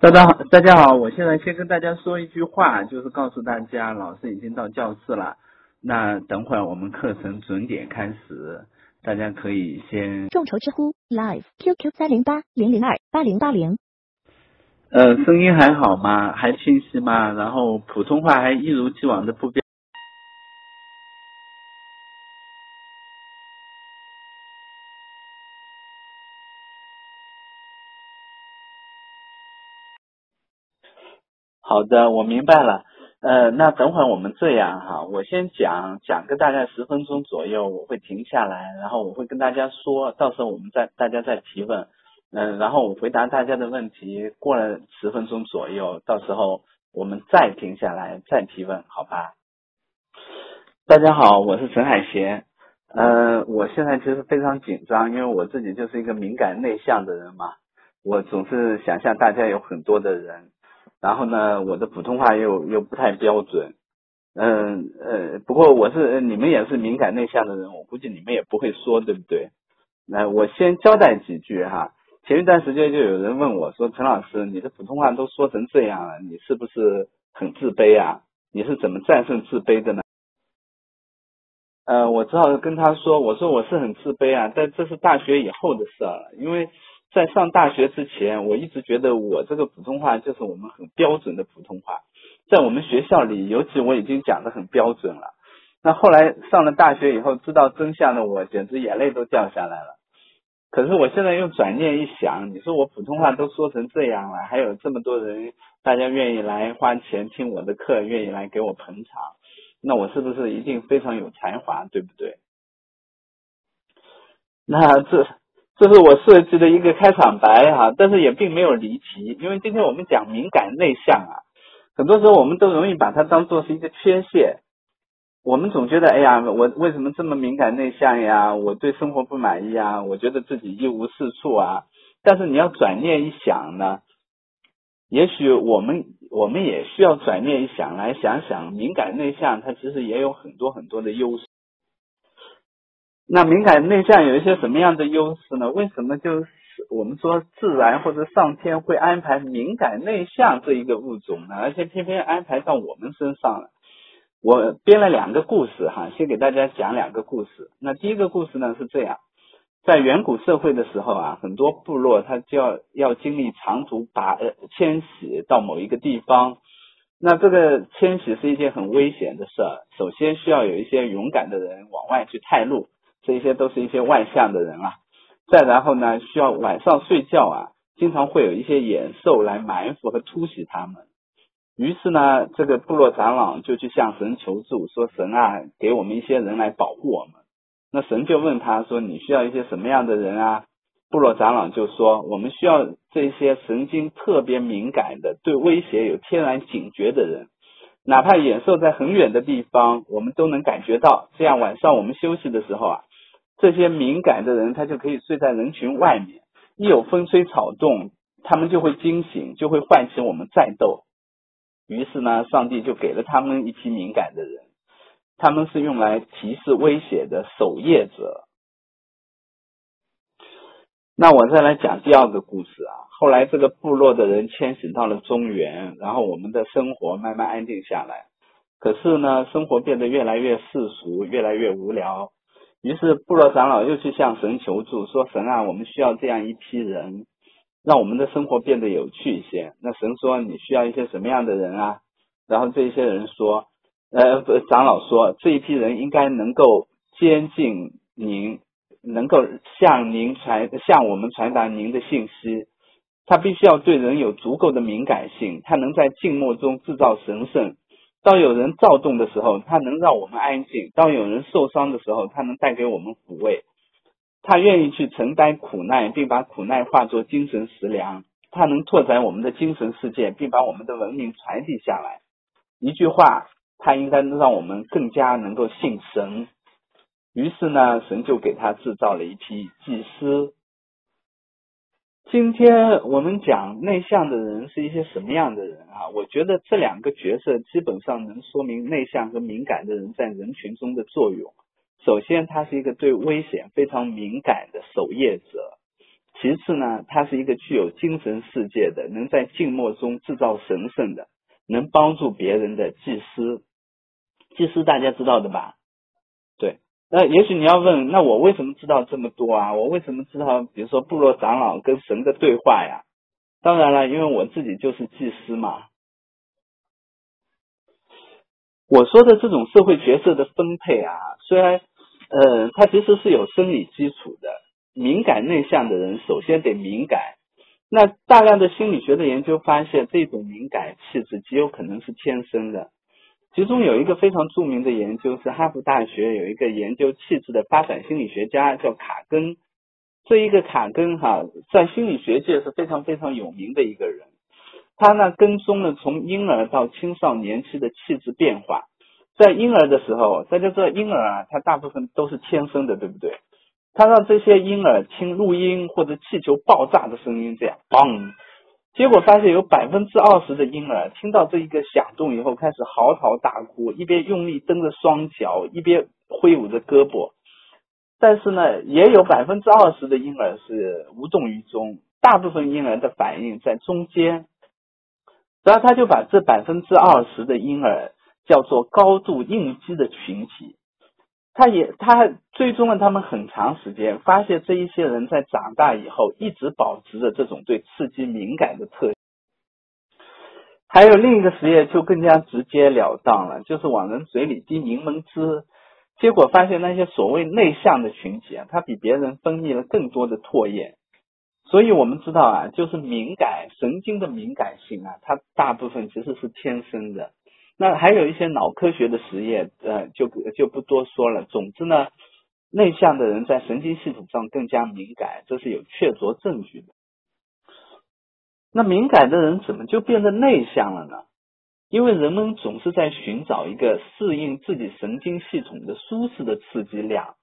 大家好，大家好，我现在先跟大家说一句话，就是告诉大家，老师已经到教室了。那等会儿我们课程准点开始，大家可以先。众筹知乎 Live QQ 三零八零零二八零八零。呃，声音还好吗？还清晰吗？然后普通话还一如既往的不变。好的，我明白了。呃，那等会儿我们这样哈，我先讲讲个大概十分钟左右，我会停下来，然后我会跟大家说，到时候我们再大家再提问，嗯，然后我回答大家的问题。过了十分钟左右，到时候我们再停下来再提问，好吧？大家好，我是陈海贤。呃，我现在其实非常紧张，因为我自己就是一个敏感内向的人嘛，我总是想象大家有很多的人。然后呢，我的普通话又又不太标准，嗯呃，不过我是你们也是敏感内向的人，我估计你们也不会说，对不对？那我先交代几句哈。前一段时间就有人问我说：“陈老师，你的普通话都说成这样了，你是不是很自卑啊？你是怎么战胜自卑的呢？”呃，我只好跟他说：“我说我是很自卑啊，但这是大学以后的事了，因为。”在上大学之前，我一直觉得我这个普通话就是我们很标准的普通话，在我们学校里，尤其我已经讲的很标准了。那后来上了大学以后，知道真相的我，简直眼泪都掉下来了。可是我现在又转念一想，你说我普通话都说成这样了，还有这么多人，大家愿意来花钱听我的课，愿意来给我捧场，那我是不是一定非常有才华，对不对？那这。这是我设计的一个开场白哈，但是也并没有离题，因为今天我们讲敏感内向啊，很多时候我们都容易把它当做是一个缺陷，我们总觉得哎呀，我为什么这么敏感内向呀？我对生活不满意啊，我觉得自己一无是处啊。但是你要转念一想呢，也许我们我们也需要转念一想，来想想敏感内向它其实也有很多很多的优势。那敏感内向有一些什么样的优势呢？为什么就是我们说自然或者上天会安排敏感内向这一个物种呢？而且偏偏安排到我们身上了。我编了两个故事哈，先给大家讲两个故事。那第一个故事呢是这样，在远古社会的时候啊，很多部落它就要要经历长途跋迁徙到某一个地方。那这个迁徙是一件很危险的事儿，首先需要有一些勇敢的人往外去探路。这些都是一些外向的人啊，再然后呢，需要晚上睡觉啊，经常会有一些野兽来埋伏和突袭他们。于是呢，这个部落长老就去向神求助，说神啊，给我们一些人来保护我们。那神就问他说，你需要一些什么样的人啊？部落长老就说，我们需要这些神经特别敏感的，对威胁有天然警觉的人。哪怕野兽在很远的地方，我们都能感觉到。这样晚上我们休息的时候啊。这些敏感的人，他就可以睡在人群外面，一有风吹草动，他们就会惊醒，就会唤起我们战斗。于是呢，上帝就给了他们一批敏感的人，他们是用来提示威胁的守夜者。那我再来讲第二个故事啊，后来这个部落的人迁徙到了中原，然后我们的生活慢慢安定下来。可是呢，生活变得越来越世俗，越来越无聊。于是部落长老又去向神求助，说：“神啊，我们需要这样一批人，让我们的生活变得有趣一些。”那神说：“你需要一些什么样的人啊？”然后这一些人说：“呃，长老说，这一批人应该能够接近您，能够向您传向我们传达您的信息。他必须要对人有足够的敏感性，他能在静默中制造神圣。”当有人躁动的时候，他能让我们安静；当有人受伤的时候，他能带给我们抚慰。他愿意去承担苦难，并把苦难化作精神食粮。他能拓展我们的精神世界，并把我们的文明传递下来。一句话，他应该能让我们更加能够信神。于是呢，神就给他制造了一批祭司。今天我们讲内向的人是一些什么样的人啊？我觉得这两个角色基本上能说明内向和敏感的人在人群中的作用。首先，他是一个对危险非常敏感的守夜者；其次呢，他是一个具有精神世界的，能在静默中制造神圣的，能帮助别人的祭司。祭司大家知道的吧？那也许你要问，那我为什么知道这么多啊？我为什么知道，比如说部落长老跟神的对话呀？当然了，因为我自己就是祭司嘛。我说的这种社会角色的分配啊，虽然呃，它其实是有生理基础的。敏感内向的人首先得敏感。那大量的心理学的研究发现，这种敏感气质极有可能是天生的。其中有一个非常著名的研究是哈佛大学有一个研究气质的发展心理学家叫卡根。这一个卡根哈，在心理学界是非常非常有名的一个人。他呢跟踪了从婴儿到青少年期的气质变化。在婴儿的时候，大家知道婴儿啊，他大部分都是天生的，对不对？他让这些婴儿听录音或者气球爆炸的声音，这样嘣，结果发现有百分之二十的婴儿听到这一个响动以后，开始嚎啕大哭，一边用力蹬着双脚，一边挥舞着胳膊。但是呢，也有百分之二十的婴儿是无动于衷，大部分婴儿的反应在中间。然后他就把这百分之二十的婴儿叫做高度应激的群体。他也他追踪了他们很长时间，发现这一些人在长大以后一直保持着这种对刺激敏感的特。还有另一个实验就更加直截了当了，就是往人嘴里滴柠檬汁，结果发现那些所谓内向的群体啊，他比别人分泌了更多的唾液。所以我们知道啊，就是敏感神经的敏感性啊，它大部分其实是天生的。那还有一些脑科学的实验，呃，就就不多说了。总之呢，内向的人在神经系统上更加敏感，这是有确凿证据的。那敏感的人怎么就变得内向了呢？因为人们总是在寻找一个适应自己神经系统的舒适的刺激量。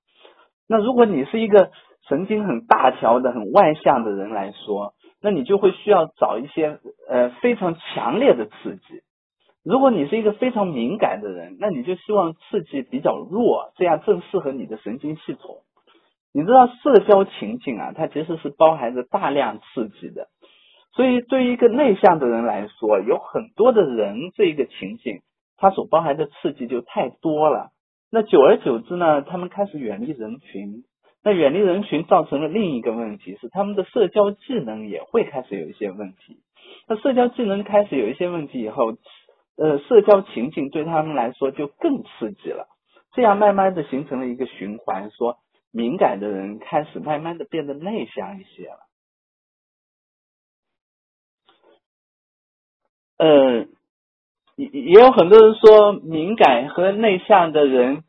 那如果你是一个神经很大条的、很外向的人来说，那你就会需要找一些呃非常强烈的刺激。如果你是一个非常敏感的人，那你就希望刺激比较弱，这样正适合你的神经系统。你知道社交情境啊，它其实是包含着大量刺激的，所以对于一个内向的人来说，有很多的人这一个情境，它所包含的刺激就太多了。那久而久之呢，他们开始远离人群。那远离人群造成了另一个问题是，他们的社交技能也会开始有一些问题。那社交技能开始有一些问题以后。呃，社交情境对他们来说就更刺激了，这样慢慢的形成了一个循环，说敏感的人开始慢慢的变得内向一些了。呃，也也有很多人说敏感和内向的人，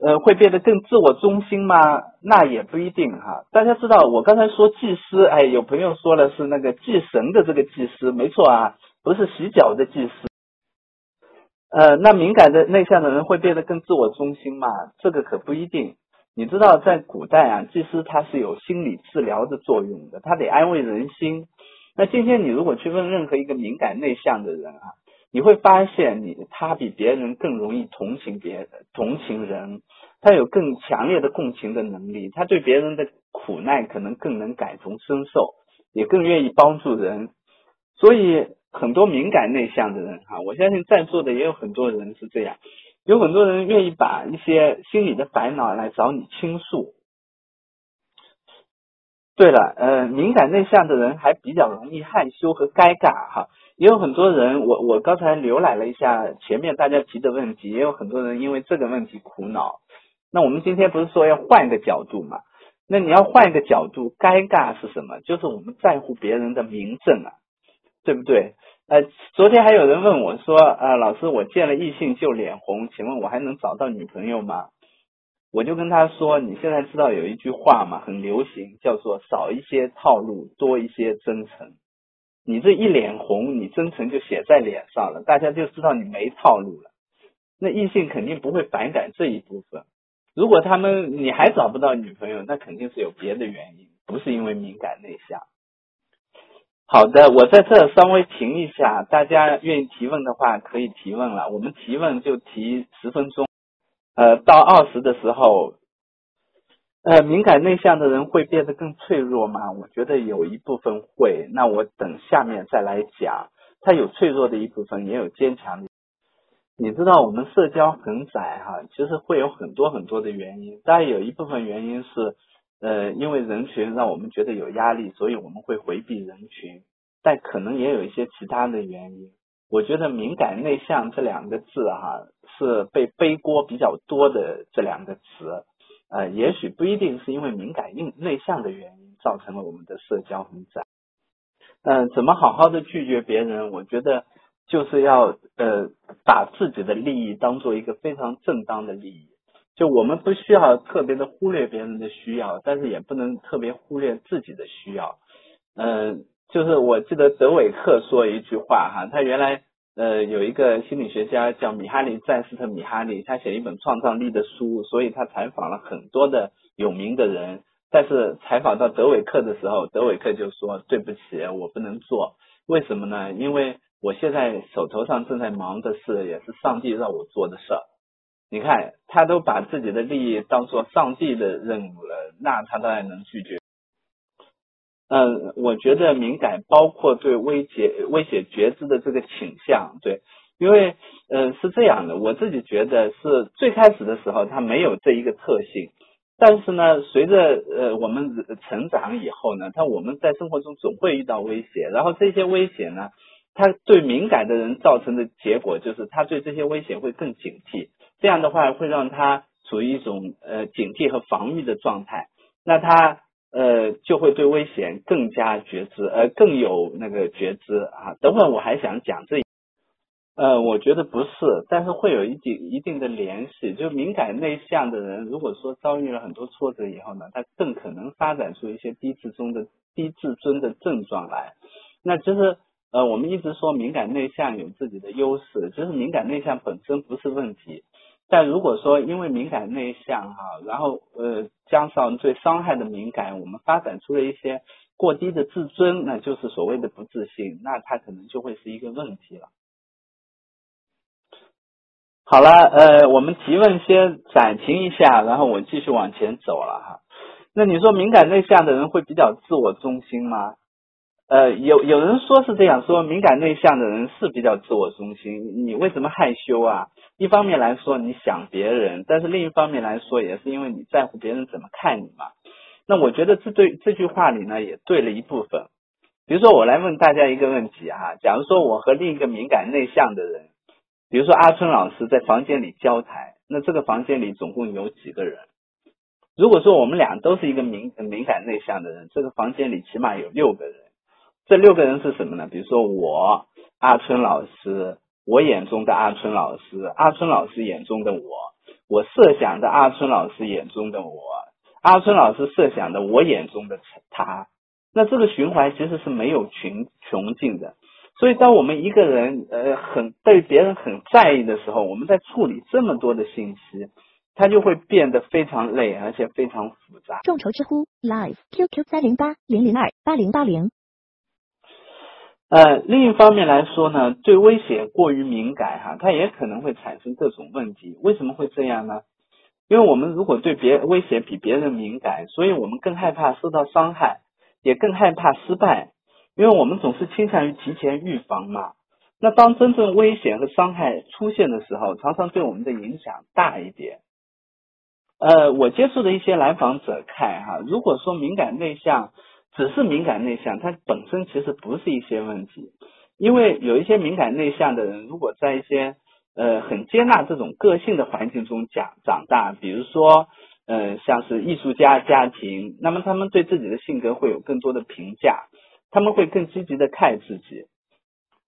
呃，会变得更自我中心吗？那也不一定哈。大家知道，我刚才说祭司，哎，有朋友说了是那个祭神的这个祭司，没错啊，不是洗脚的祭司。呃，那敏感的内向的人会变得更自我中心吗？这个可不一定。你知道，在古代啊，祭司他是有心理治疗的作用的，他得安慰人心。那今天你如果去问任何一个敏感内向的人啊，你会发现你他比别人更容易同情别人，同情人，他有更强烈的共情的能力，他对别人的苦难可能更能感同身受，也更愿意帮助人。所以。很多敏感内向的人哈，我相信在座的也有很多人是这样，有很多人愿意把一些心里的烦恼来找你倾诉。对了，呃，敏感内向的人还比较容易害羞和尴尬哈，也有很多人，我我刚才浏览了一下前面大家提的问题，也有很多人因为这个问题苦恼。那我们今天不是说要换一个角度嘛？那你要换一个角度，尴尬是什么？就是我们在乎别人的名正啊。对不对？呃，昨天还有人问我说，呃，老师，我见了异性就脸红，请问我还能找到女朋友吗？我就跟他说，你现在知道有一句话嘛，很流行，叫做少一些套路，多一些真诚。你这一脸红，你真诚就写在脸上了，大家就知道你没套路了。那异性肯定不会反感这一部分。如果他们你还找不到女朋友，那肯定是有别的原因，不是因为敏感内向。好的，我在这稍微停一下，大家愿意提问的话可以提问了。我们提问就提十分钟，呃，到二十的时候，呃，敏感内向的人会变得更脆弱吗？我觉得有一部分会。那我等下面再来讲，他有脆弱的一部分，也有坚强的。你知道我们社交很窄哈，其实会有很多很多的原因。当然有一部分原因是，呃，因为人群让我们觉得有压力，所以我们会回避人群。但可能也有一些其他的原因。我觉得敏感内向这两个字哈，是被背锅比较多的这两个词。呃，也许不一定是因为敏感内内向的原因造成了我们的社交很窄。嗯，怎么好好的拒绝别人？我觉得就是要呃把自己的利益当做一个非常正当的利益。就我们不需要特别的忽略别人的需要，但是也不能特别忽略自己的需要。嗯，就是我记得德韦克说一句话哈，他原来。呃，有一个心理学家叫米哈里·赞斯特·米哈里，他写一本创造力的书，所以他采访了很多的有名的人。但是采访到德韦克的时候，德韦克就说：“对不起，我不能做。为什么呢？因为我现在手头上正在忙的事，也是上帝让我做的事儿。你看，他都把自己的利益当做上帝的任务了，那他当然能拒绝。”嗯，我觉得敏感包括对威胁、威胁觉知的这个倾向，对，因为呃是这样的，我自己觉得是最开始的时候他没有这一个特性，但是呢，随着呃我们成长以后呢，他我们在生活中总会遇到威胁，然后这些威胁呢，他对敏感的人造成的结果就是他对这些威胁会更警惕，这样的话会让他处于一种呃警惕和防御的状态，那他。呃，就会对危险更加觉知，呃，更有那个觉知啊。等会我还想讲这，呃，我觉得不是，但是会有一定一定的联系。就敏感内向的人，如果说遭遇了很多挫折以后呢，他更可能发展出一些低自尊的低自尊的症状来。那其实，呃，我们一直说敏感内向有自己的优势，其实敏感内向本身不是问题。但如果说因为敏感内向哈，然后呃加上对伤害的敏感，我们发展出了一些过低的自尊，那就是所谓的不自信，那它可能就会是一个问题了。好了，呃，我们提问先暂停一下，然后我继续往前走了哈。那你说敏感内向的人会比较自我中心吗？呃，有有人说是这样说，敏感内向的人是比较自我中心。你为什么害羞啊？一方面来说，你想别人，但是另一方面来说，也是因为你在乎别人怎么看你嘛。那我觉得这对这句话里呢，也对了一部分。比如说，我来问大家一个问题哈，假如说我和另一个敏感内向的人，比如说阿春老师在房间里交谈，那这个房间里总共有几个人？如果说我们俩都是一个敏敏感内向的人，这个房间里起码有六个人。这六个人是什么呢？比如说我阿春老师，我眼中的阿春老师，阿春老师眼中的我，我设想的阿春老师眼中的我，阿春老师设想的我眼中的他。那这个循环其实是没有穷穷尽的。所以当我们一个人呃很对别人很在意的时候，我们在处理这么多的信息，他就会变得非常累，而且非常复杂。众筹知乎 Live QQ 三零八零零二八零八零。呃，另一方面来说呢，对危险过于敏感哈，它也可能会产生各种问题。为什么会这样呢？因为我们如果对别危险比别人敏感，所以我们更害怕受到伤害，也更害怕失败，因为我们总是倾向于提前预防嘛。那当真正危险和伤害出现的时候，常常对我们的影响大一点。呃，我接触的一些来访者看哈，如果说敏感内向。只是敏感内向，它本身其实不是一些问题，因为有一些敏感内向的人，如果在一些呃很接纳这种个性的环境中长长大，比如说呃像是艺术家家庭，那么他们对自己的性格会有更多的评价，他们会更积极的看自己。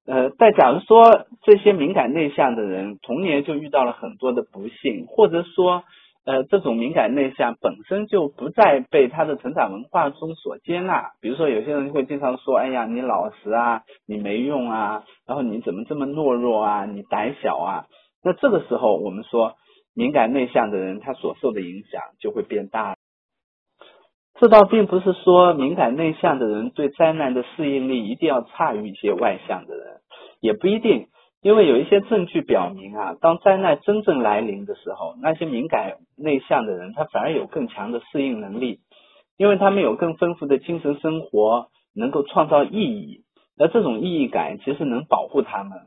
呃，但假如说这些敏感内向的人童年就遇到了很多的不幸，或者说。呃，这种敏感内向本身就不再被他的成长文化中所接纳。比如说，有些人会经常说：“哎呀，你老实啊，你没用啊，然后你怎么这么懦弱啊，你胆小啊。”那这个时候，我们说敏感内向的人他所受的影响就会变大。这倒并不是说敏感内向的人对灾难的适应力一定要差于一些外向的人，也不一定。因为有一些证据表明啊，当灾难真正来临的时候，那些敏感内向的人，他反而有更强的适应能力，因为他们有更丰富的精神生活，能够创造意义，而这种意义感其实能保护他们。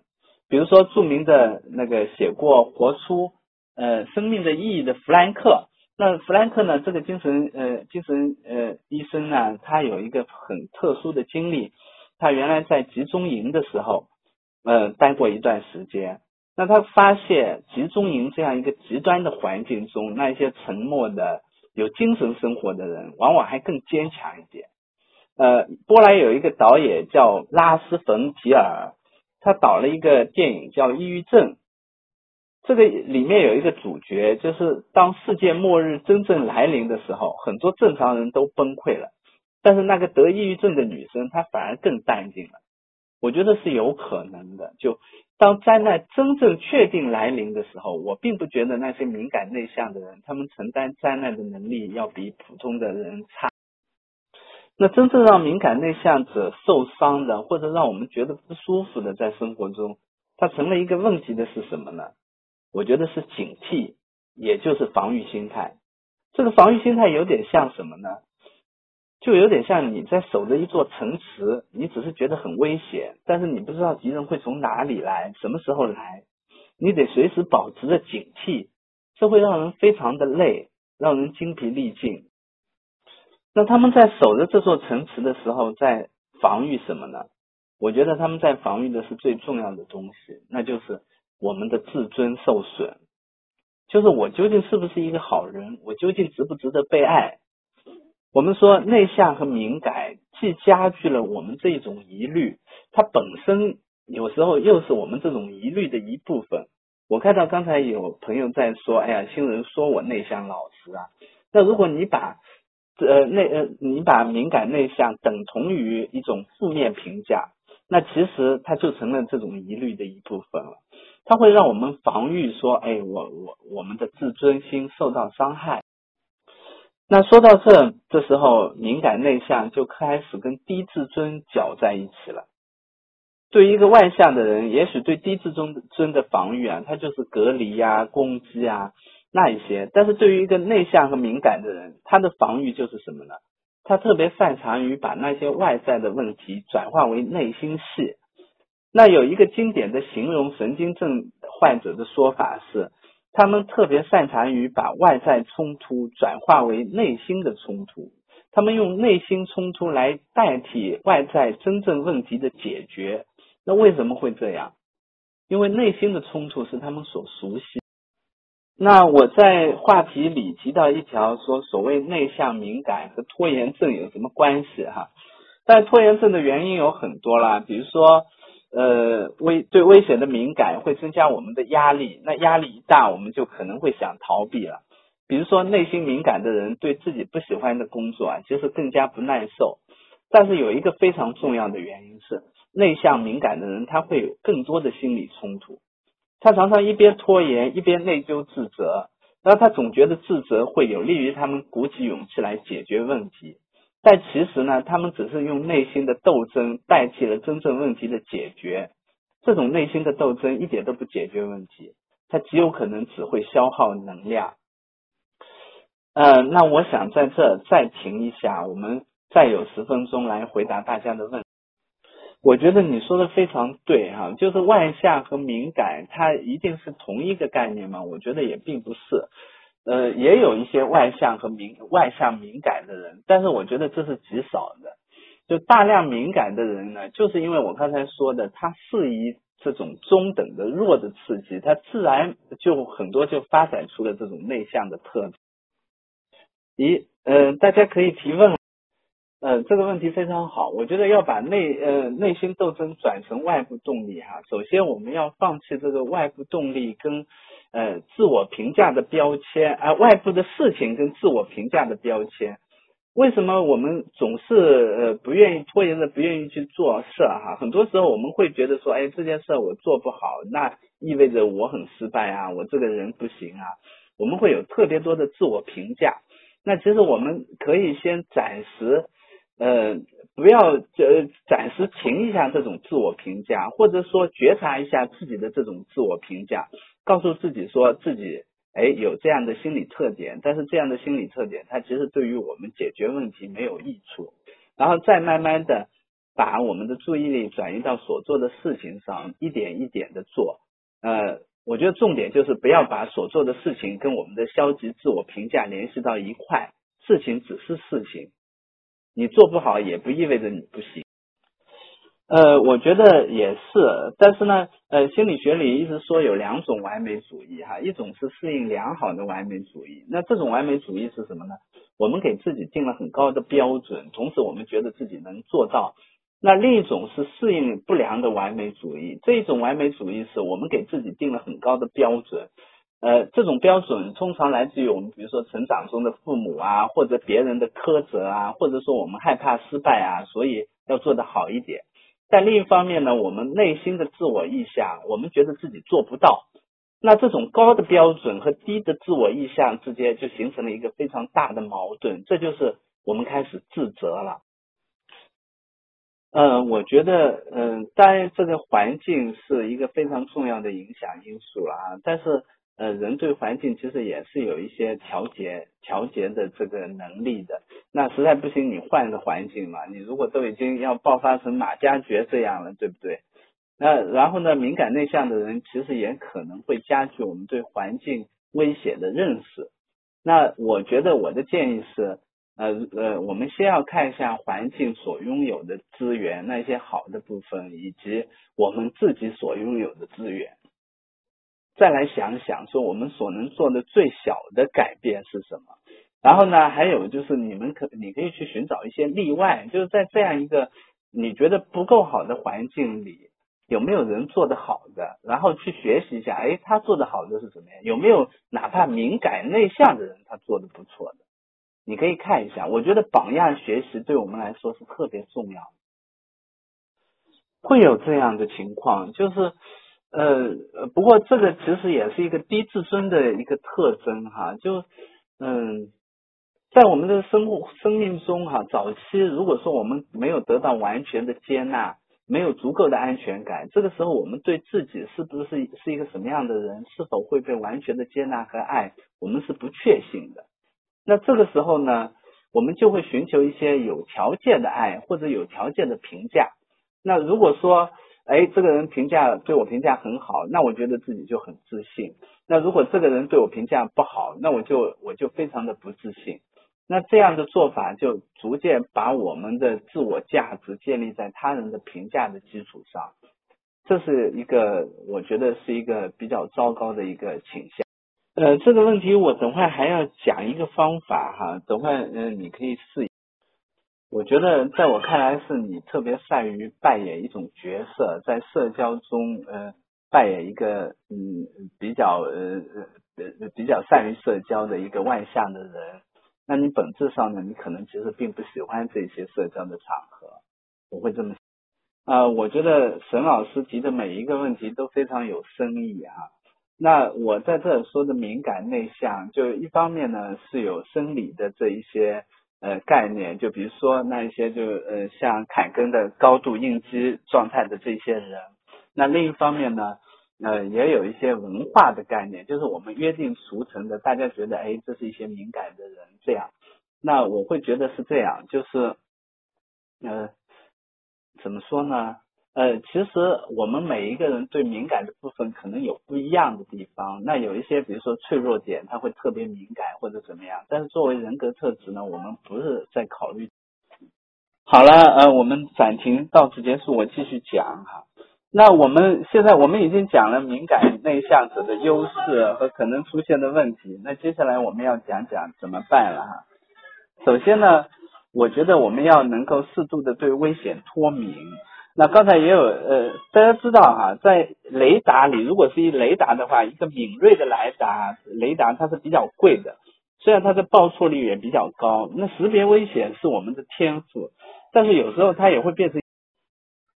比如说，著名的那个写过《活出呃生命的意义》的弗兰克，那弗兰克呢，这个精神呃精神呃医生呢，他有一个很特殊的经历，他原来在集中营的时候。呃，待过一段时间，那他发现集中营这样一个极端的环境中，那些沉默的、有精神生活的人，往往还更坚强一点。呃，波兰有一个导演叫拉斯冯提尔，他导了一个电影叫《抑郁症》，这个里面有一个主角，就是当世界末日真正来临的时候，很多正常人都崩溃了，但是那个得抑郁症的女生，她反而更淡定了。我觉得是有可能的。就当灾难真正确定来临的时候，我并不觉得那些敏感内向的人，他们承担灾难的能力要比普通的人差。那真正让敏感内向者受伤的，或者让我们觉得不舒服的，在生活中，它成了一个问题的是什么呢？我觉得是警惕，也就是防御心态。这个防御心态有点像什么呢？就有点像你在守着一座城池，你只是觉得很危险，但是你不知道敌人会从哪里来，什么时候来，你得随时保持着警惕，这会让人非常的累，让人精疲力尽。那他们在守着这座城池的时候，在防御什么呢？我觉得他们在防御的是最重要的东西，那就是我们的自尊受损，就是我究竟是不是一个好人，我究竟值不值得被爱。我们说内向和敏感既加剧了我们这种疑虑，它本身有时候又是我们这种疑虑的一部分。我看到刚才有朋友在说：“哎呀，新人说我内向老实啊。”那如果你把呃内呃你把敏感内向等同于一种负面评价，那其实它就成了这种疑虑的一部分了。它会让我们防御说：“哎，我我我们的自尊心受到伤害。”那说到这，这时候敏感内向就开始跟低自尊搅在一起了。对于一个外向的人，也许对低自尊尊的防御啊，他就是隔离呀、攻击啊那一些；但是对于一个内向和敏感的人，他的防御就是什么呢？他特别擅长于把那些外在的问题转化为内心戏。那有一个经典的形容神经症患者的说法是。他们特别擅长于把外在冲突转化为内心的冲突，他们用内心冲突来代替外在真正问题的解决。那为什么会这样？因为内心的冲突是他们所熟悉。那我在话题里提到一条说，所谓内向敏感和拖延症有什么关系哈？但拖延症的原因有很多啦，比如说。呃，危对危险的敏感会增加我们的压力，那压力一大，我们就可能会想逃避了。比如说，内心敏感的人对自己不喜欢的工作啊，其实更加不耐受。但是有一个非常重要的原因是，内向敏感的人他会有更多的心理冲突，他常常一边拖延，一边内疚自责，然后他总觉得自责会有利于他们鼓起勇气来解决问题。但其实呢，他们只是用内心的斗争代替了真正问题的解决。这种内心的斗争一点都不解决问题，它极有可能只会消耗能量。嗯，那我想在这再停一下，我们再有十分钟来回答大家的问。我觉得你说的非常对哈，就是外向和敏感，它一定是同一个概念吗？我觉得也并不是。呃，也有一些外向和敏外向敏感的人，但是我觉得这是极少的。就大量敏感的人呢，就是因为我刚才说的，他适宜这种中等的弱的刺激，他自然就很多就发展出了这种内向的特质。咦，呃，大家可以提问。呃，这个问题非常好，我觉得要把内呃内心斗争转成外部动力哈。首先，我们要放弃这个外部动力跟呃自我评价的标签啊，外部的事情跟自我评价的标签。为什么我们总是呃不愿意拖延着不愿意去做事哈？很多时候我们会觉得说，哎，这件事我做不好，那意味着我很失败啊，我这个人不行啊。我们会有特别多的自我评价。那其实我们可以先暂时。呃，不要呃暂时停一下这种自我评价，或者说觉察一下自己的这种自我评价，告诉自己说自己哎有这样的心理特点，但是这样的心理特点它其实对于我们解决问题没有益处，然后再慢慢的把我们的注意力转移到所做的事情上，一点一点的做。呃，我觉得重点就是不要把所做的事情跟我们的消极自我评价联系到一块，事情只是事情。你做不好也不意味着你不行，呃，我觉得也是，但是呢，呃，心理学里一直说有两种完美主义哈，一种是适应良好的完美主义，那这种完美主义是什么呢？我们给自己定了很高的标准，同时我们觉得自己能做到。那另一种是适应不良的完美主义，这一种完美主义是我们给自己定了很高的标准。呃，这种标准通常来自于我们，比如说成长中的父母啊，或者别人的苛责啊，或者说我们害怕失败啊，所以要做得好一点。但另一方面呢，我们内心的自我意向，我们觉得自己做不到。那这种高的标准和低的自我意向之间，就形成了一个非常大的矛盾，这就是我们开始自责了。嗯，我觉得，嗯，当然这个环境是一个非常重要的影响因素了啊，但是。呃，人对环境其实也是有一些调节、调节的这个能力的。那实在不行，你换个环境嘛。你如果都已经要爆发成马加爵这样了，对不对？那然后呢，敏感内向的人其实也可能会加剧我们对环境威胁的认识。那我觉得我的建议是，呃呃，我们先要看一下环境所拥有的资源，那些好的部分，以及我们自己所拥有的资源。再来想想，说我们所能做的最小的改变是什么？然后呢，还有就是你们可你可以去寻找一些例外，就是在这样一个你觉得不够好的环境里，有没有人做得好的？然后去学习一下，哎，他做的好的是什么样？有没有哪怕敏感内向的人他做的不错的？你可以看一下。我觉得榜样学习对我们来说是特别重要的。会有这样的情况，就是。呃，不过这个其实也是一个低自尊的一个特征哈，就嗯，在我们的生活生命中哈，早期如果说我们没有得到完全的接纳，没有足够的安全感，这个时候我们对自己是不是是一个什么样的人，是否会被完全的接纳和爱，我们是不确信的。那这个时候呢，我们就会寻求一些有条件的爱或者有条件的评价。那如果说，哎，这个人评价对我评价很好，那我觉得自己就很自信。那如果这个人对我评价不好，那我就我就非常的不自信。那这样的做法就逐渐把我们的自我价值建立在他人的评价的基础上，这是一个我觉得是一个比较糟糕的一个倾向。呃，这个问题我等会还要讲一个方法哈，等会嗯你可以试。我觉得，在我看来，是你特别善于扮演一种角色，在社交中，呃，扮演一个嗯比较呃呃比较善于社交的一个外向的人。那你本质上呢，你可能其实并不喜欢这些社交的场合。我会这么啊，我觉得沈老师提的每一个问题都非常有深意啊。那我在这说的敏感内向，就一方面呢是有生理的这一些。呃，概念就比如说那一些就呃像凯根的高度应激状态的这些人，那另一方面呢，呃也有一些文化的概念，就是我们约定俗成的，大家觉得哎这是一些敏感的人这样，那我会觉得是这样，就是呃怎么说呢？呃，其实我们每一个人对敏感的部分可能有不一样的地方。那有一些，比如说脆弱点，他会特别敏感或者怎么样。但是作为人格特质呢，我们不是在考虑。好了，呃，我们暂停到此结束，我继续讲哈。那我们现在我们已经讲了敏感内向者的优势和可能出现的问题。那接下来我们要讲讲怎么办了哈。首先呢，我觉得我们要能够适度的对危险脱敏。那刚才也有呃，大家知道哈，在雷达里，如果是一雷达的话，一个敏锐的雷达，雷达它是比较贵的，虽然它的报错率也比较高。那识别危险是我们的天赋，但是有时候它也会变成。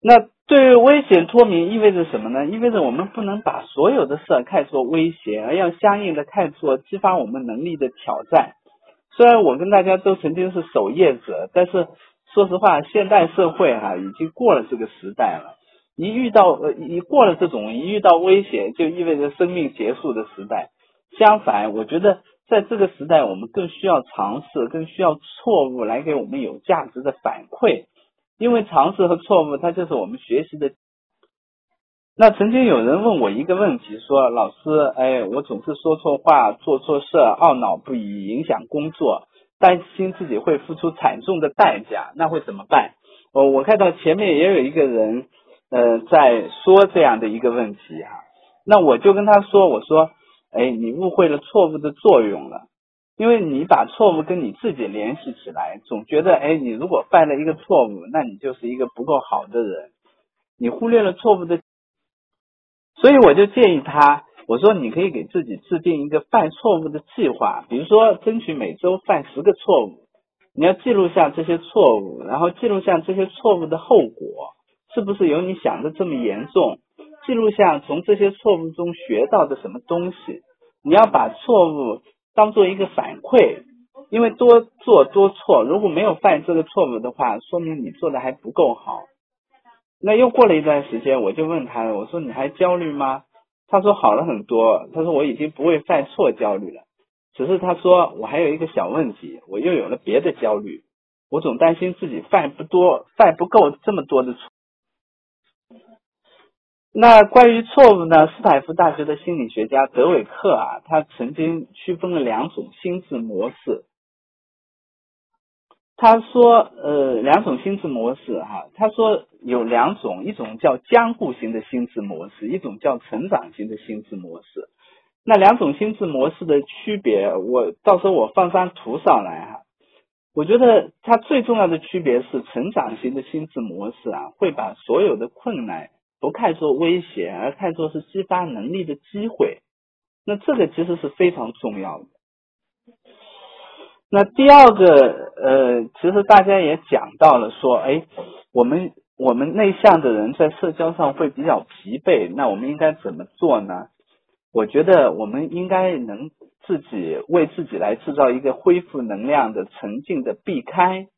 那对于危险脱敏意味着什么呢？意味着我们不能把所有的事看作威胁，而要相应的看作激发我们能力的挑战。虽然我跟大家都曾经是守业者，但是。说实话，现代社会哈已经过了这个时代了。一遇到呃一过了这种一遇到危险就意味着生命结束的时代。相反，我觉得在这个时代，我们更需要尝试，更需要错误来给我们有价值的反馈。因为尝试和错误，它就是我们学习的。那曾经有人问我一个问题，说老师，哎，我总是说错话、做错事，懊恼不已，影响工作，担心自己会付出惨重的代价，那会怎么办？我我看到前面也有一个人。呃，在说这样的一个问题哈，那我就跟他说，我说，哎，你误会了错误的作用了，因为你把错误跟你自己联系起来，总觉得，哎，你如果犯了一个错误，那你就是一个不够好的人，你忽略了错误的，所以我就建议他，我说你可以给自己制定一个犯错误的计划，比如说争取每周犯十个错误，你要记录下这些错误，然后记录下这些错误的后果。是不是有你想的这么严重？记录下从这些错误中学到的什么东西？你要把错误当做一个反馈，因为多做多错，如果没有犯这个错误的话，说明你做的还不够好。那又过了一段时间，我就问他了，我说你还焦虑吗？他说好了很多，他说我已经不会犯错焦虑了，只是他说我还有一个小问题，我又有了别的焦虑，我总担心自己犯不多，犯不够这么多的错。那关于错误呢？斯坦福大学的心理学家德韦克啊，他曾经区分了两种心智模式。他说，呃，两种心智模式哈，他说有两种，一种叫僵固型的心智模式，一种叫成长型的心智模式。那两种心智模式的区别，我到时候我放张图上来哈。我觉得它最重要的区别是，成长型的心智模式啊，会把所有的困难。不看作威胁，而看作是激发能力的机会，那这个其实是非常重要的。那第二个，呃，其实大家也讲到了，说，哎，我们我们内向的人在社交上会比较疲惫，那我们应该怎么做呢？我觉得我们应该能自己为自己来制造一个恢复能量的沉静的避开，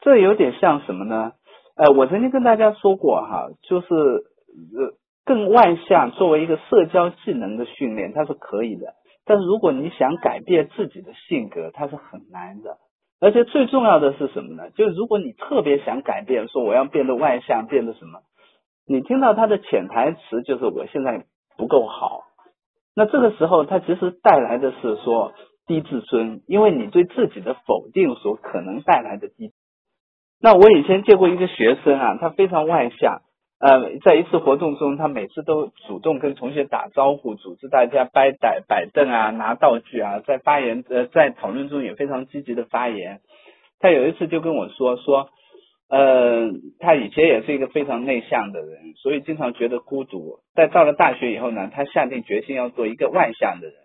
这有点像什么呢？呃，我曾经跟大家说过哈，就是呃，更外向作为一个社交技能的训练，它是可以的。但是如果你想改变自己的性格，它是很难的。而且最重要的是什么呢？就是如果你特别想改变，说我要变得外向，变得什么，你听到他的潜台词就是我现在不够好。那这个时候，他其实带来的是说低自尊，因为你对自己的否定所可能带来的低。那我以前见过一个学生啊，他非常外向，呃，在一次活动中，他每次都主动跟同学打招呼，组织大家摆摆摆凳啊，拿道具啊，在发言呃在讨论中也非常积极的发言。他有一次就跟我说说，呃，他以前也是一个非常内向的人，所以经常觉得孤独。在到了大学以后呢，他下定决心要做一个外向的人。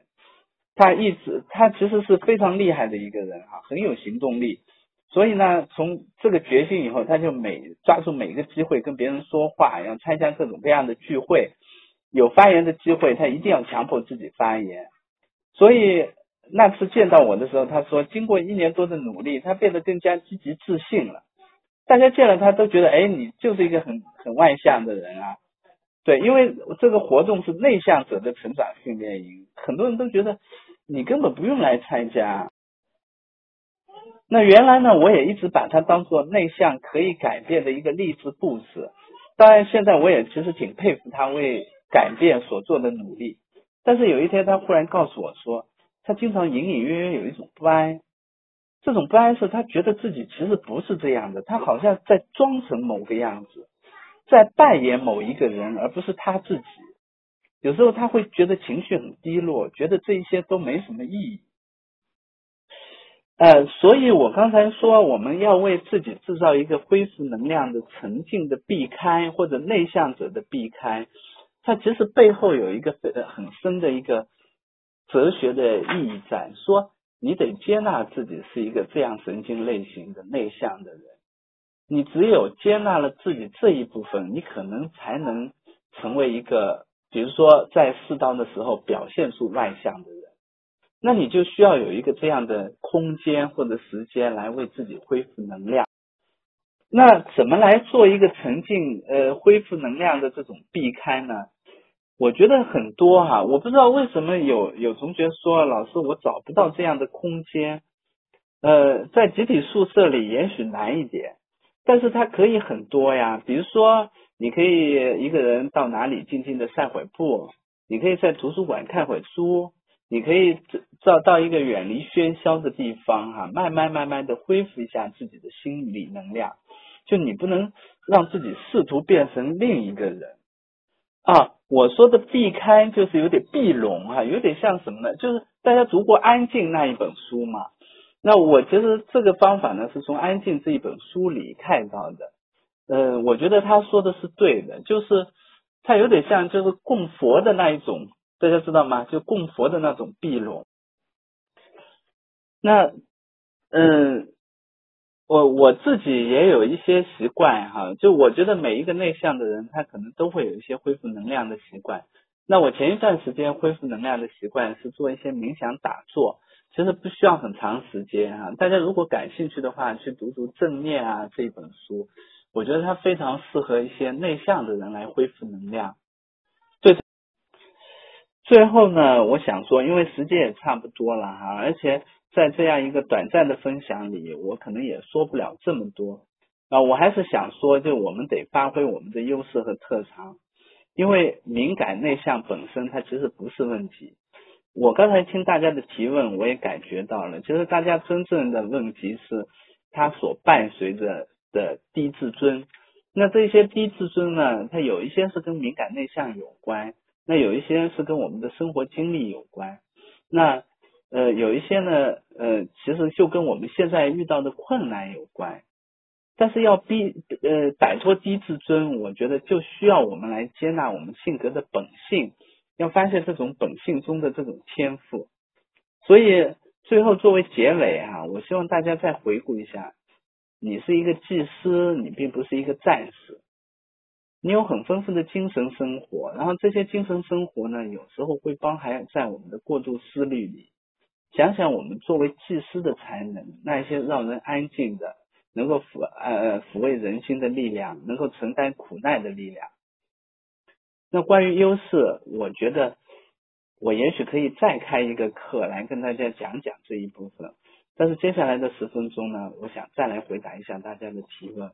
他一直他其实是非常厉害的一个人啊，很有行动力。所以呢，从这个决心以后，他就每抓住每一个机会跟别人说话，要参加各种各样的聚会，有发言的机会，他一定要强迫自己发言。所以那次见到我的时候，他说，经过一年多的努力，他变得更加积极自信了。大家见了他都觉得，哎，你就是一个很很外向的人啊。对，因为这个活动是内向者的成长训练营，很多人都觉得你根本不用来参加。那原来呢，我也一直把它当做内向可以改变的一个励志故事。当然，现在我也其实挺佩服他为改变所做的努力。但是有一天，他忽然告诉我说，他经常隐隐约约有一种不安。这种不安是他觉得自己其实不是这样的，他好像在装成某个样子，在扮演某一个人，而不是他自己。有时候他会觉得情绪很低落，觉得这一些都没什么意义。呃，所以我刚才说，我们要为自己制造一个恢复能量的沉静的避开，或者内向者的避开，它其实背后有一个很深的一个哲学的意义在，说你得接纳自己是一个这样神经类型的内向的人，你只有接纳了自己这一部分，你可能才能成为一个，比如说在适当的时候表现出外向的人。那你就需要有一个这样的空间或者时间来为自己恢复能量。那怎么来做一个沉浸呃恢复能量的这种避开呢？我觉得很多哈，我不知道为什么有有同学说老师我找不到这样的空间，呃，在集体宿舍里也许难一点，但是它可以很多呀，比如说你可以一个人到哪里静静的散会步，你可以在图书馆看会书，你可以到到一个远离喧嚣的地方哈，慢慢慢慢的恢复一下自己的心理能量，就你不能让自己试图变成另一个人啊。我说的避开就是有点避拢哈，有点像什么呢？就是大家读过《安静》那一本书嘛。那我其实这个方法呢，是从《安静》这一本书里看到的。呃，我觉得他说的是对的，就是他有点像就是供佛的那一种，大家知道吗？就供佛的那种避拢。那，嗯。我我自己也有一些习惯哈，就我觉得每一个内向的人，他可能都会有一些恢复能量的习惯。那我前一段时间恢复能量的习惯是做一些冥想打坐，其实不需要很长时间哈。大家如果感兴趣的话，去读读《正念》啊这本书，我觉得它非常适合一些内向的人来恢复能量。最后呢，我想说，因为时间也差不多了哈，而且。在这样一个短暂的分享里，我可能也说不了这么多啊。我还是想说，就我们得发挥我们的优势和特长，因为敏感内向本身它其实不是问题。我刚才听大家的提问，我也感觉到了，其实大家真正的问题是它所伴随着的低自尊。那这些低自尊呢，它有一些是跟敏感内向有关，那有一些是跟我们的生活经历有关。那呃，有一些呢，呃，其实就跟我们现在遇到的困难有关，但是要逼呃摆脱低自尊，我觉得就需要我们来接纳我们性格的本性，要发现这种本性中的这种天赋。所以最后作为结尾哈，我希望大家再回顾一下，你是一个祭司，你并不是一个战士，你有很丰富的精神生活，然后这些精神生活呢，有时候会包含在我们的过度思虑里。想想我们作为祭司的才能，那些让人安静的，能够抚呃抚慰人心的力量，能够承担苦难的力量。那关于优势，我觉得我也许可以再开一个课来跟大家讲讲这一部分。但是接下来的十分钟呢，我想再来回答一下大家的提问。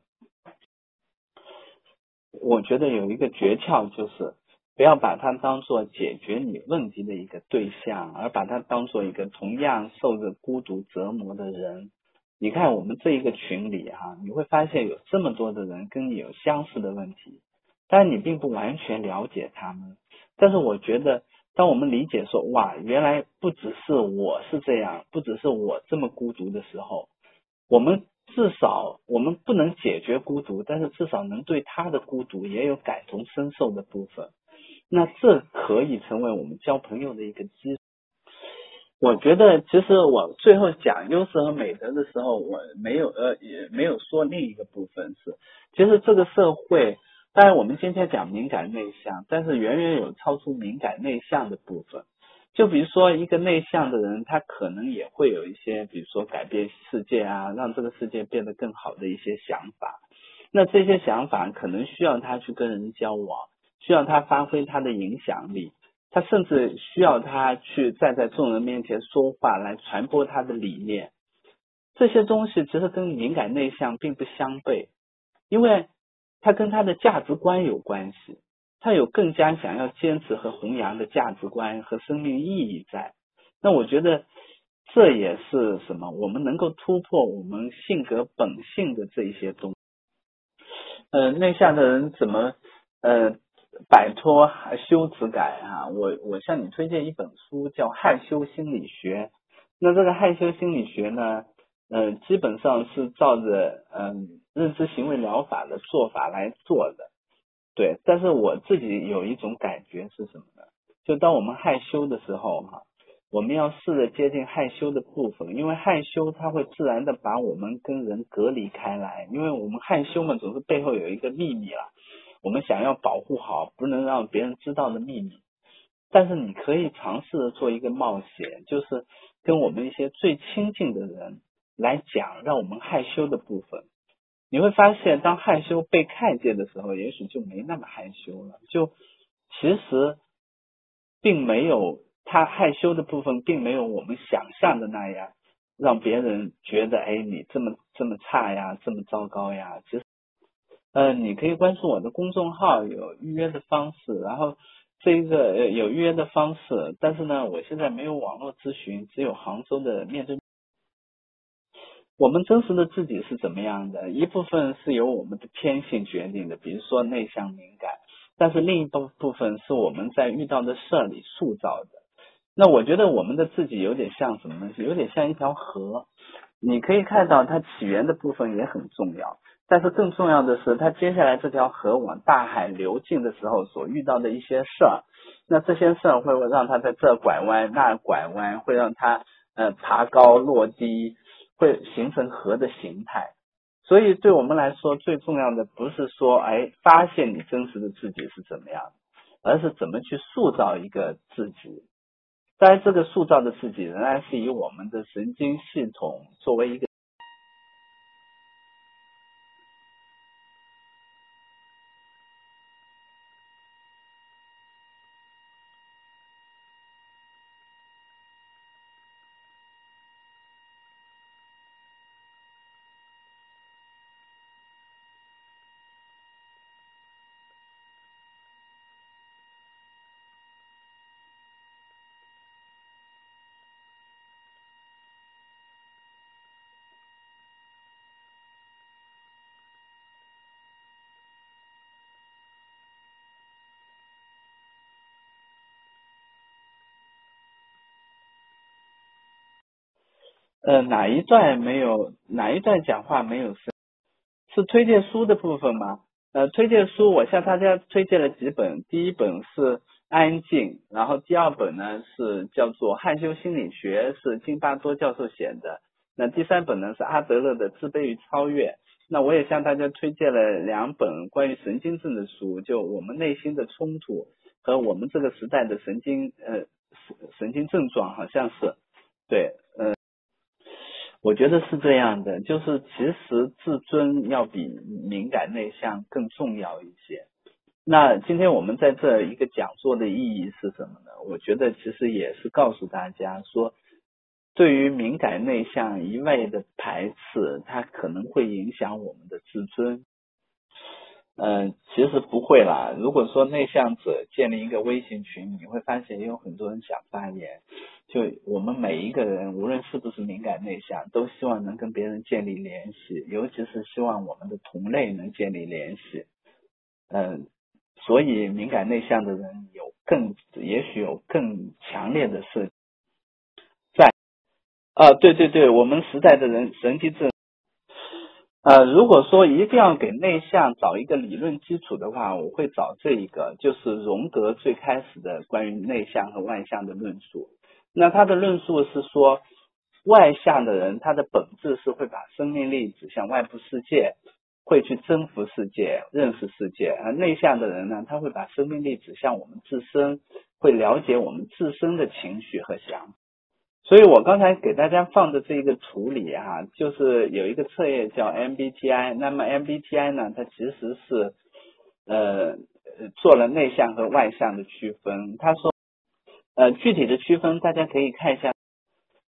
我觉得有一个诀窍就是。不要把它当做解决你问题的一个对象，而把它当做一个同样受着孤独折磨的人。你看我们这一个群里哈，你会发现有这么多的人跟你有相似的问题，但你并不完全了解他们。但是我觉得，当我们理解说哇，原来不只是我是这样，不只是我这么孤独的时候，我们至少我们不能解决孤独，但是至少能对他的孤独也有感同身受的部分。那这可以成为我们交朋友的一个基。我觉得，其实我最后讲优势和美德的时候，我没有呃也没有说另一个部分是，其实这个社会，当然我们今天讲敏感内向，但是远远有超出敏感内向的部分。就比如说一个内向的人，他可能也会有一些，比如说改变世界啊，让这个世界变得更好的一些想法。那这些想法可能需要他去跟人交往。需要他发挥他的影响力，他甚至需要他去站在众人面前说话，来传播他的理念。这些东西其实跟敏感内向并不相悖，因为他跟他的价值观有关系，他有更加想要坚持和弘扬的价值观和生命意义在。那我觉得这也是什么？我们能够突破我们性格本性的这一些东。呃，内向的人怎么呃？摆脱羞耻感啊！我我向你推荐一本书，叫《害羞心理学》。那这个害羞心理学呢，嗯，基本上是照着嗯认知行为疗法的做法来做的。对，但是我自己有一种感觉是什么呢？就当我们害羞的时候哈，我们要试着接近害羞的部分，因为害羞它会自然的把我们跟人隔离开来，因为我们害羞嘛，总是背后有一个秘密了。我们想要保护好不能让别人知道的秘密，但是你可以尝试着做一个冒险，就是跟我们一些最亲近的人来讲让我们害羞的部分。你会发现，当害羞被看见的时候，也许就没那么害羞了。就其实并没有他害羞的部分，并没有我们想象的那样，让别人觉得哎，你这么这么差呀，这么糟糕呀。其实，呃，你可以关注我的公众号，有预约的方式。然后这一个有预约的方式，但是呢，我现在没有网络咨询，只有杭州的面对。我们真实的自己是怎么样的？一部分是由我们的天性决定的，比如说内向敏感，但是另一部部分是我们在遇到的事儿里塑造的。那我觉得我们的自己有点像什么东西？有点像一条河。你可以看到它起源的部分也很重要，但是更重要的是它接下来这条河往大海流进的时候所遇到的一些事儿。那这些事儿会让它在这拐弯那拐弯，会让它呃爬高落低。会形成核的形态，所以对我们来说最重要的不是说哎发现你真实的自己是怎么样，而是怎么去塑造一个自己。当然，这个塑造的自己仍然是以我们的神经系统作为一个。呃，哪一段没有？哪一段讲话没有声？是推荐书的部分吗？呃，推荐书，我向大家推荐了几本。第一本是《安静》，然后第二本呢是叫做《害羞心理学》，是金巴多教授写的。那第三本呢是阿德勒的《自卑与超越》。那我也向大家推荐了两本关于神经症的书，就我们内心的冲突和我们这个时代的神经呃神神经症状，好像是对，呃。我觉得是这样的，就是其实自尊要比敏感内向更重要一些。那今天我们在这一个讲座的意义是什么呢？我觉得其实也是告诉大家说，对于敏感内向一味的排斥，它可能会影响我们的自尊。嗯，其实不会啦。如果说内向者建立一个微信群，你会发现也有很多人想发言。就我们每一个人，无论是不是敏感内向，都希望能跟别人建立联系，尤其是希望我们的同类能建立联系。嗯，所以敏感内向的人有更，也许有更强烈的社在啊，对对对，我们时代的人神经症。呃，如果说一定要给内向找一个理论基础的话，我会找这一个，就是荣格最开始的关于内向和外向的论述。那他的论述是说，外向的人他的本质是会把生命力指向外部世界，会去征服世界、认识世界；而内向的人呢，他会把生命力指向我们自身，会了解我们自身的情绪和想法。所以我刚才给大家放的这一个图里哈，就是有一个测验叫 MBTI。那么 MBTI 呢，它其实是呃做了内向和外向的区分。他说，呃具体的区分大家可以看一下。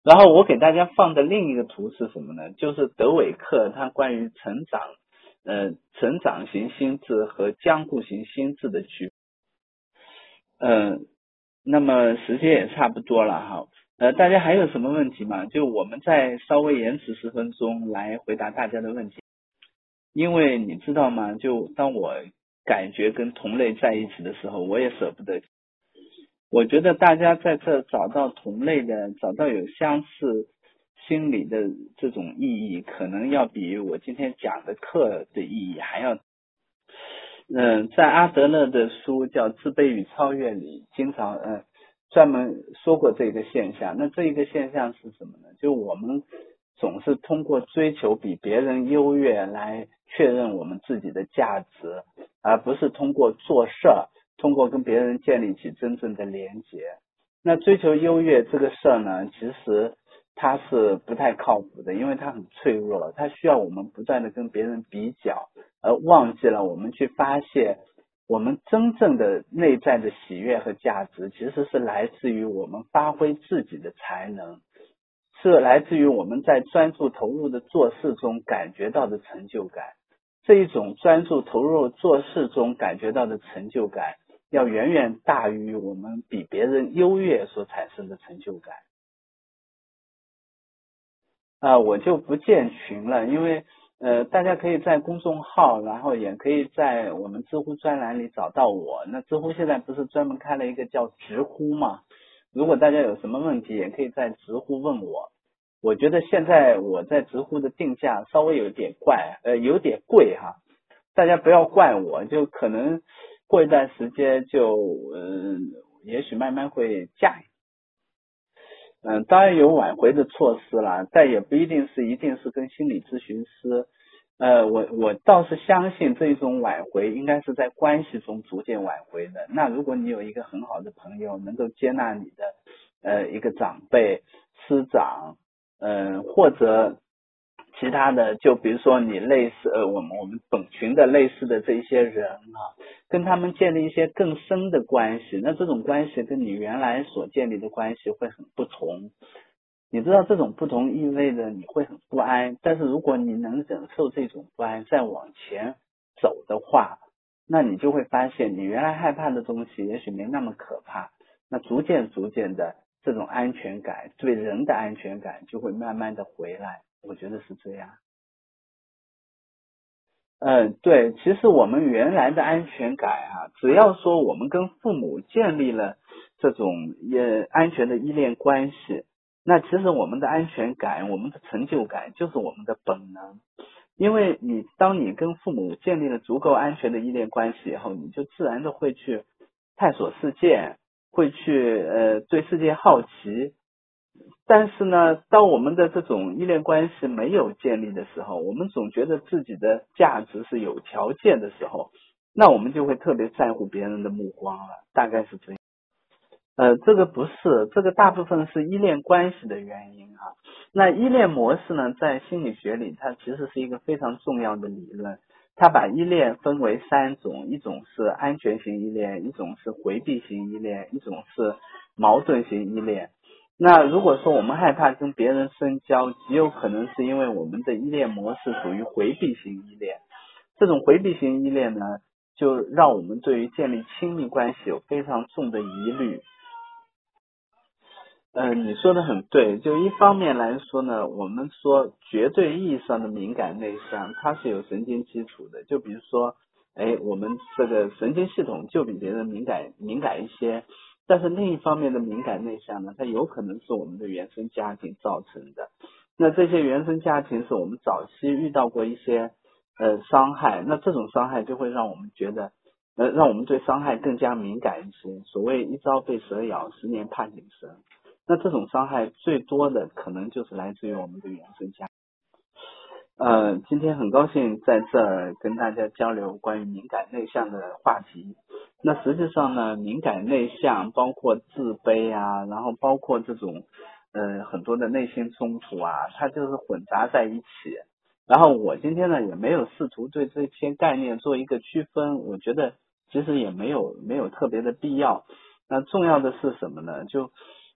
然后我给大家放的另一个图是什么呢？就是德韦克他关于成长呃成长型心智和僵固型心智的区。嗯，那么时间也差不多了哈。呃，大家还有什么问题吗？就我们再稍微延迟十分钟来回答大家的问题，因为你知道吗？就当我感觉跟同类在一起的时候，我也舍不得。我觉得大家在这找到同类的，找到有相似心理的这种意义，可能要比我今天讲的课的意义还要。嗯，在阿德勒的书叫《自卑与超越》里，经常嗯。专门说过这个现象，那这一个现象是什么呢？就我们总是通过追求比别人优越来确认我们自己的价值，而不是通过做事儿，通过跟别人建立起真正的连接。那追求优越这个事儿呢，其实它是不太靠谱的，因为它很脆弱，它需要我们不断的跟别人比较，而忘记了我们去发现我们真正的内在的喜悦和价值，其实是来自于我们发挥自己的才能，是来自于我们在专注投入的做事中感觉到的成就感。这一种专注投入做事中感觉到的成就感，要远远大于我们比别人优越所产生的成就感。啊，我就不建群了，因为呃，大家可以在公众号，然后也可以在我们知乎专栏里找到我。那知乎现在不是专门开了一个叫直呼嘛？如果大家有什么问题，也可以在直呼问我。我觉得现在我在知乎的定价稍微有点怪，呃，有点贵哈。大家不要怪我，就可能过一段时间就，嗯，也许慢慢会降。嗯，当然有挽回的措施了，但也不一定是一定是跟心理咨询师。呃，我我倒是相信这种挽回应该是在关系中逐渐挽回的。那如果你有一个很好的朋友，能够接纳你的，呃，一个长辈、师长。嗯，或者其他的，就比如说你类似呃，我们我们本群的类似的这些人啊，跟他们建立一些更深的关系，那这种关系跟你原来所建立的关系会很不同。你知道这种不同意味着你会很不安，但是如果你能忍受这种不安，再往前走的话，那你就会发现你原来害怕的东西也许没那么可怕。那逐渐逐渐的。这种安全感，对人的安全感就会慢慢的回来，我觉得是这样。嗯，对，其实我们原来的安全感啊，只要说我们跟父母建立了这种也安全的依恋关系，那其实我们的安全感、我们的成就感就是我们的本能。因为你当你跟父母建立了足够安全的依恋关系以后，你就自然的会去探索世界。会去呃对世界好奇，但是呢，当我们的这种依恋关系没有建立的时候，我们总觉得自己的价值是有条件的时候，那我们就会特别在乎别人的目光了，大概是这样。呃，这个不是，这个大部分是依恋关系的原因啊。那依恋模式呢，在心理学里，它其实是一个非常重要的理论。它把依恋分为三种，一种是安全型依恋，一种是回避型依恋，一种是矛盾型依恋。那如果说我们害怕跟别人深交，极有可能是因为我们的依恋模式属于回避型依恋。这种回避型依恋呢，就让我们对于建立亲密关系有非常重的疑虑。嗯，你说的很对。就一方面来说呢，我们说绝对意义上的敏感内向，它是有神经基础的。就比如说，哎，我们这个神经系统就比别人敏感敏感一些。但是另一方面的敏感内向呢，它有可能是我们的原生家庭造成的。那这些原生家庭是我们早期遇到过一些呃伤害，那这种伤害就会让我们觉得呃让我们对伤害更加敏感一些。所谓一朝被蛇咬，十年怕井绳。那这种伤害最多的可能就是来自于我们的原生家。呃，今天很高兴在这儿跟大家交流关于敏感内向的话题。那实际上呢，敏感内向包括自卑啊，然后包括这种呃很多的内心冲突啊，它就是混杂在一起。然后我今天呢也没有试图对这些概念做一个区分，我觉得其实也没有没有特别的必要。那重要的是什么呢？就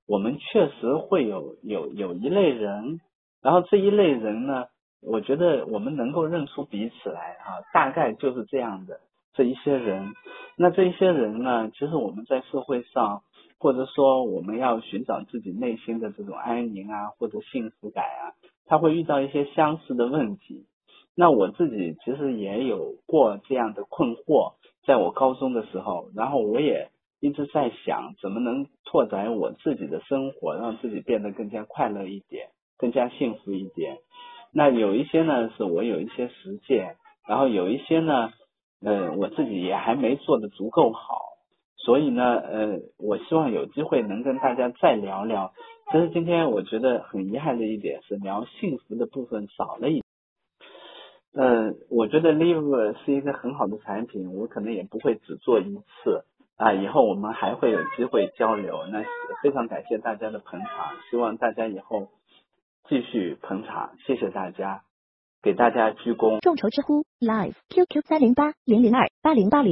我们确实会有有有一类人，然后这一类人呢，我觉得我们能够认出彼此来啊，大概就是这样的这一些人。那这一些人呢，其实我们在社会上，或者说我们要寻找自己内心的这种安宁啊，或者幸福感啊，他会遇到一些相似的问题。那我自己其实也有过这样的困惑，在我高中的时候，然后我也。一直在想怎么能拓展我自己的生活，让自己变得更加快乐一点，更加幸福一点。那有一些呢是我有一些实践，然后有一些呢，呃，我自己也还没做的足够好。所以呢，呃，我希望有机会能跟大家再聊聊。其实今天我觉得很遗憾的一点是聊幸福的部分少了一。嗯，我觉得 Live 是一个很好的产品，我可能也不会只做一次。啊，以后我们还会有机会交流。那非常感谢大家的捧场，希望大家以后继续捧场，谢谢大家，给大家鞠躬。众筹知乎 Live QQ 三零八零零二八零八零。